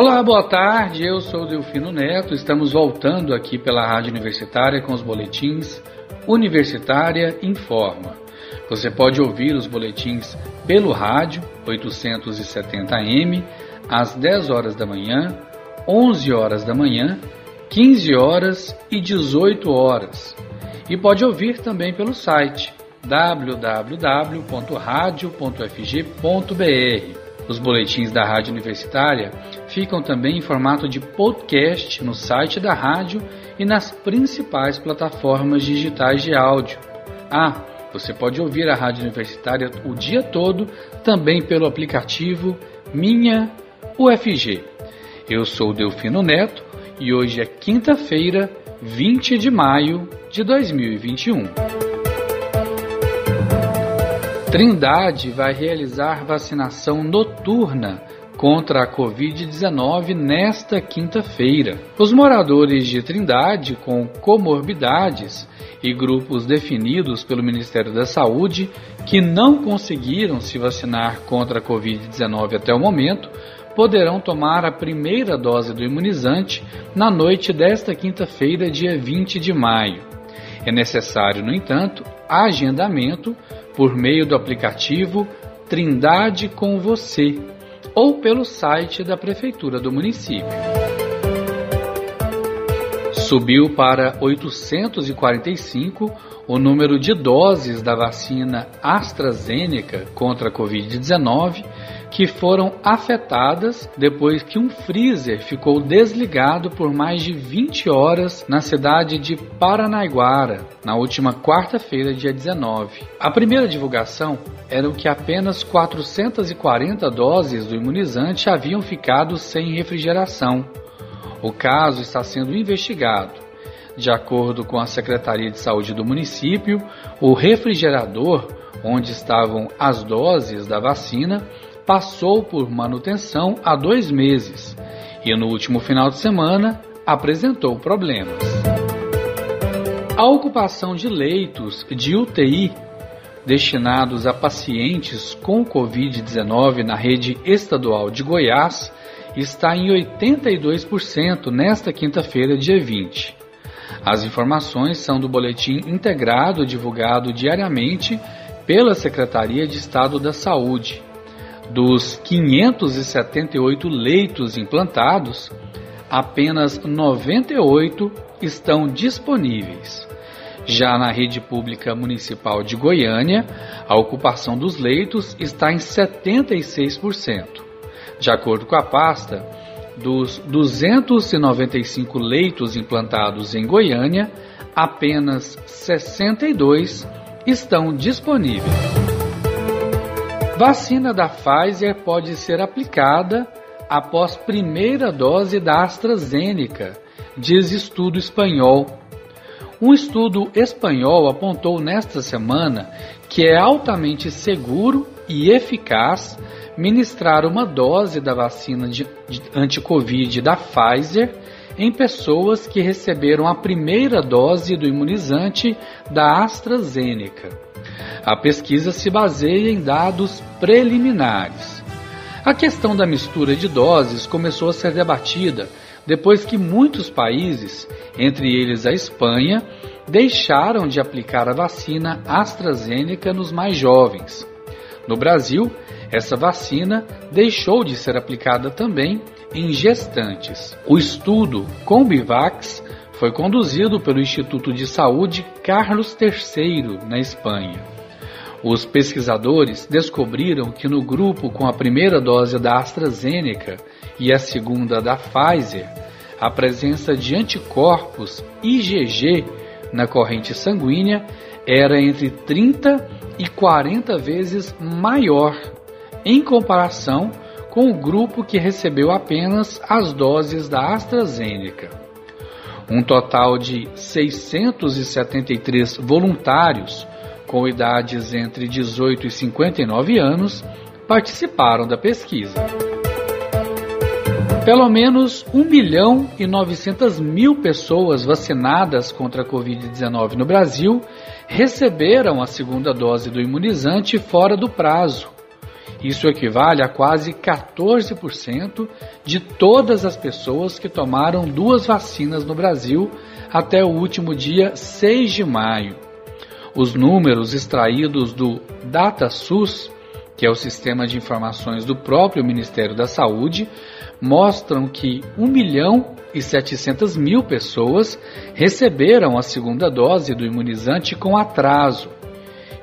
Olá, boa tarde. Eu sou Delfino Neto. Estamos voltando aqui pela Rádio Universitária com os boletins Universitária Informa. Você pode ouvir os boletins pelo rádio 870m às 10 horas da manhã, 11 horas da manhã, 15 horas e 18 horas. E pode ouvir também pelo site www.radio.fg.br. Os boletins da Rádio Universitária ficam também em formato de podcast no site da rádio e nas principais plataformas digitais de áudio. Ah, você pode ouvir a Rádio Universitária o dia todo também pelo aplicativo Minha UFG. Eu sou Delfino Neto e hoje é quinta-feira, 20 de maio de 2021. Trindade vai realizar vacinação noturna contra a Covid-19 nesta quinta-feira. Os moradores de Trindade com comorbidades e grupos definidos pelo Ministério da Saúde que não conseguiram se vacinar contra a Covid-19 até o momento poderão tomar a primeira dose do imunizante na noite desta quinta-feira, dia 20 de maio. É necessário, no entanto, agendamento por meio do aplicativo Trindade com Você ou pelo site da Prefeitura do município. Subiu para 845 o número de doses da vacina AstraZeneca contra a Covid-19 que foram afetadas depois que um freezer ficou desligado por mais de 20 horas na cidade de Paranaiguara, na última quarta-feira, dia 19. A primeira divulgação era que apenas 440 doses do imunizante haviam ficado sem refrigeração. O caso está sendo investigado. De acordo com a Secretaria de Saúde do município, o refrigerador onde estavam as doses da vacina passou por manutenção há dois meses e no último final de semana apresentou problemas. A ocupação de leitos de UTI destinados a pacientes com Covid-19 na rede estadual de Goiás está em 82% nesta quinta-feira, dia 20. As informações são do boletim integrado divulgado diariamente pela Secretaria de Estado da Saúde. Dos 578 leitos implantados, apenas 98 estão disponíveis. Já na rede pública municipal de Goiânia, a ocupação dos leitos está em 76%. De acordo com a pasta, dos 295 leitos implantados em Goiânia, apenas 62 estão disponíveis. Vacina da Pfizer pode ser aplicada após primeira dose da AstraZeneca, diz estudo espanhol. Um estudo espanhol apontou nesta semana que é altamente seguro e eficaz ministrar uma dose da vacina de, de anti-Covid da Pfizer em pessoas que receberam a primeira dose do imunizante da AstraZeneca. A pesquisa se baseia em dados preliminares. A questão da mistura de doses começou a ser debatida depois que muitos países, entre eles a Espanha, deixaram de aplicar a vacina AstraZeneca nos mais jovens. No Brasil, essa vacina deixou de ser aplicada também em gestantes. O estudo Combivax foi conduzido pelo Instituto de Saúde Carlos III, na Espanha. Os pesquisadores descobriram que no grupo com a primeira dose da AstraZeneca e a segunda da Pfizer, a presença de anticorpos IgG na corrente sanguínea era entre 30 e 40 vezes maior em comparação com o grupo que recebeu apenas as doses da AstraZeneca. Um total de 673 voluntários com idades entre 18 e 59 anos participaram da pesquisa. Pelo menos 1 milhão e 900 mil pessoas vacinadas contra a Covid-19 no Brasil receberam a segunda dose do imunizante fora do prazo Isso equivale a quase 14% de todas as pessoas que tomaram duas vacinas no Brasil até o último dia 6 de maio. Os números extraídos do DataSUS, que é o sistema de informações do próprio Ministério da Saúde, mostram que 1 milhão e 700 mil pessoas receberam a segunda dose do imunizante com atraso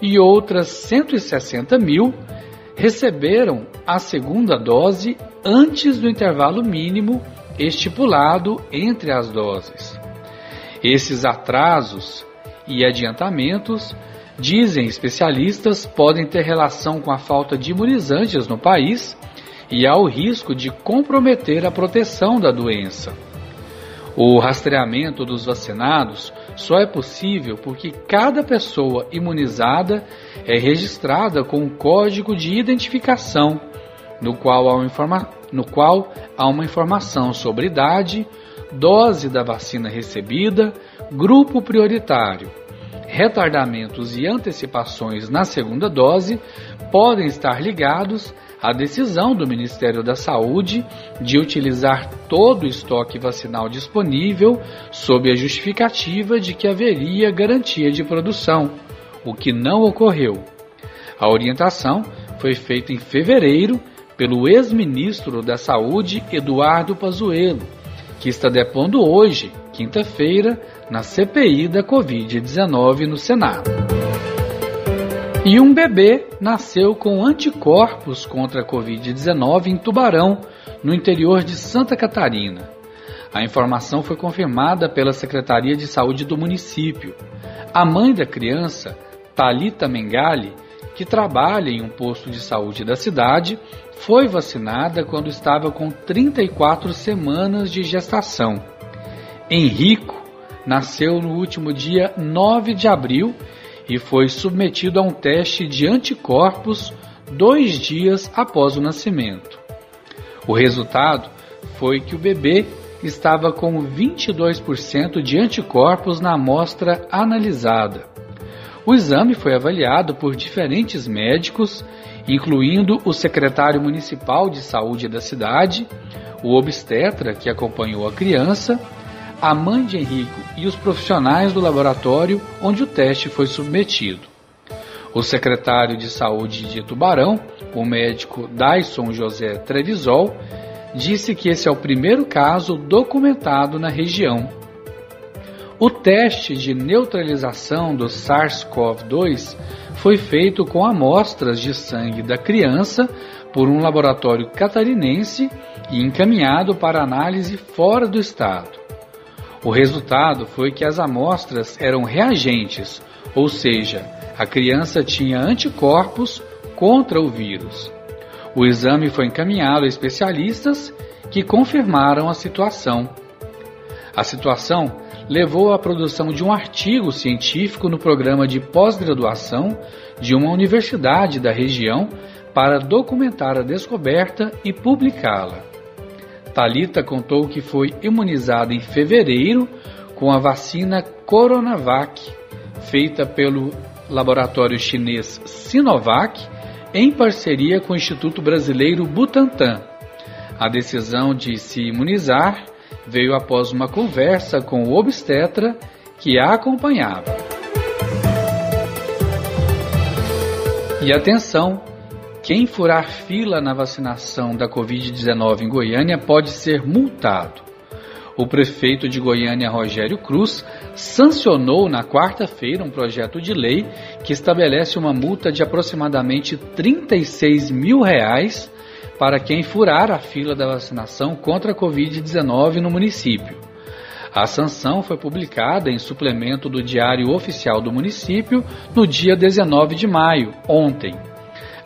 e outras 160 mil receberam a segunda dose antes do intervalo mínimo estipulado entre as doses. Esses atrasos e adiantamentos, dizem especialistas, podem ter relação com a falta de imunizantes no país e ao risco de comprometer a proteção da doença. O rastreamento dos vacinados só é possível porque cada pessoa imunizada é registrada com um código de identificação, no qual há, informa no qual há uma informação sobre idade, dose da vacina recebida, grupo prioritário. Retardamentos e antecipações na segunda dose podem estar ligados a decisão do Ministério da Saúde de utilizar todo o estoque vacinal disponível sob a justificativa de que haveria garantia de produção, o que não ocorreu. A orientação foi feita em fevereiro pelo ex-ministro da Saúde Eduardo Pazuello, que está depondo hoje, quinta-feira, na CPI da Covid-19 no Senado. E um bebê nasceu com anticorpos contra a Covid-19 em Tubarão, no interior de Santa Catarina. A informação foi confirmada pela Secretaria de Saúde do município. A mãe da criança, Talita Mengali, que trabalha em um posto de saúde da cidade, foi vacinada quando estava com 34 semanas de gestação. Henrico nasceu no último dia 9 de abril e foi submetido a um teste de anticorpos dois dias após o nascimento. O resultado foi que o bebê estava com 22% de anticorpos na amostra analisada. O exame foi avaliado por diferentes médicos, incluindo o secretário municipal de saúde da cidade, o obstetra que acompanhou a criança a mãe de Henrico e os profissionais do laboratório onde o teste foi submetido. O secretário de saúde de Tubarão, o médico Dyson José Trevisol, disse que esse é o primeiro caso documentado na região. O teste de neutralização do SARS-CoV-2 foi feito com amostras de sangue da criança por um laboratório catarinense e encaminhado para análise fora do estado. O resultado foi que as amostras eram reagentes, ou seja, a criança tinha anticorpos contra o vírus. O exame foi encaminhado a especialistas que confirmaram a situação. A situação levou à produção de um artigo científico no programa de pós-graduação de uma universidade da região para documentar a descoberta e publicá-la. Talita contou que foi imunizada em fevereiro com a vacina Coronavac, feita pelo laboratório chinês Sinovac, em parceria com o Instituto Brasileiro Butantan. A decisão de se imunizar veio após uma conversa com o obstetra que a acompanhava. E atenção, quem furar fila na vacinação da Covid-19 em Goiânia pode ser multado. O prefeito de Goiânia, Rogério Cruz, sancionou na quarta-feira um projeto de lei que estabelece uma multa de aproximadamente 36 mil reais para quem furar a fila da vacinação contra a Covid-19 no município. A sanção foi publicada em suplemento do Diário Oficial do Município no dia 19 de maio, ontem.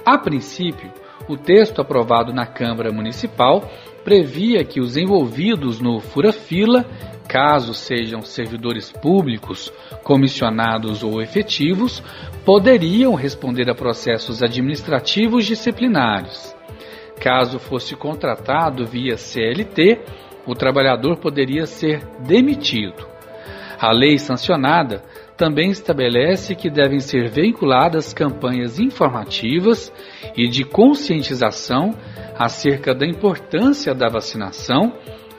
A princípio, o texto aprovado na Câmara Municipal previa que os envolvidos no fura-fila, caso sejam servidores públicos, comissionados ou efetivos, poderiam responder a processos administrativos disciplinares. Caso fosse contratado via CLT, o trabalhador poderia ser demitido. A lei sancionada também estabelece que devem ser veiculadas campanhas informativas e de conscientização acerca da importância da vacinação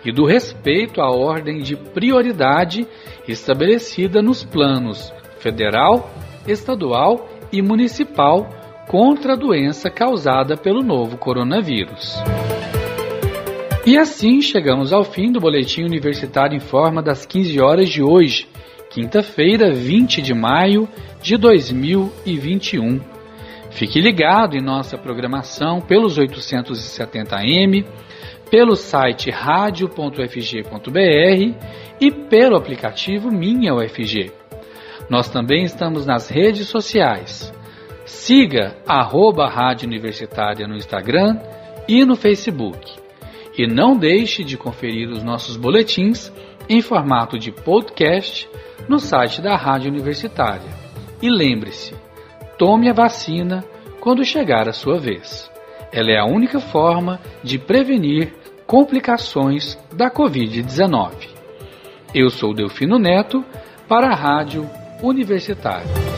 e do respeito à ordem de prioridade estabelecida nos planos federal, estadual e municipal contra a doença causada pelo novo coronavírus. E assim chegamos ao fim do Boletim Universitário em Forma das 15 horas de hoje, quinta-feira, 20 de maio de 2021. Fique ligado em nossa programação pelos 870m, pelo site radio.fg.br e pelo aplicativo Minha UFG. Nós também estamos nas redes sociais. Siga arroba Rádio Universitária no Instagram e no Facebook. E não deixe de conferir os nossos boletins em formato de podcast no site da Rádio Universitária. E lembre-se, tome a vacina quando chegar a sua vez. Ela é a única forma de prevenir complicações da Covid-19. Eu sou Delfino Neto para a Rádio Universitária.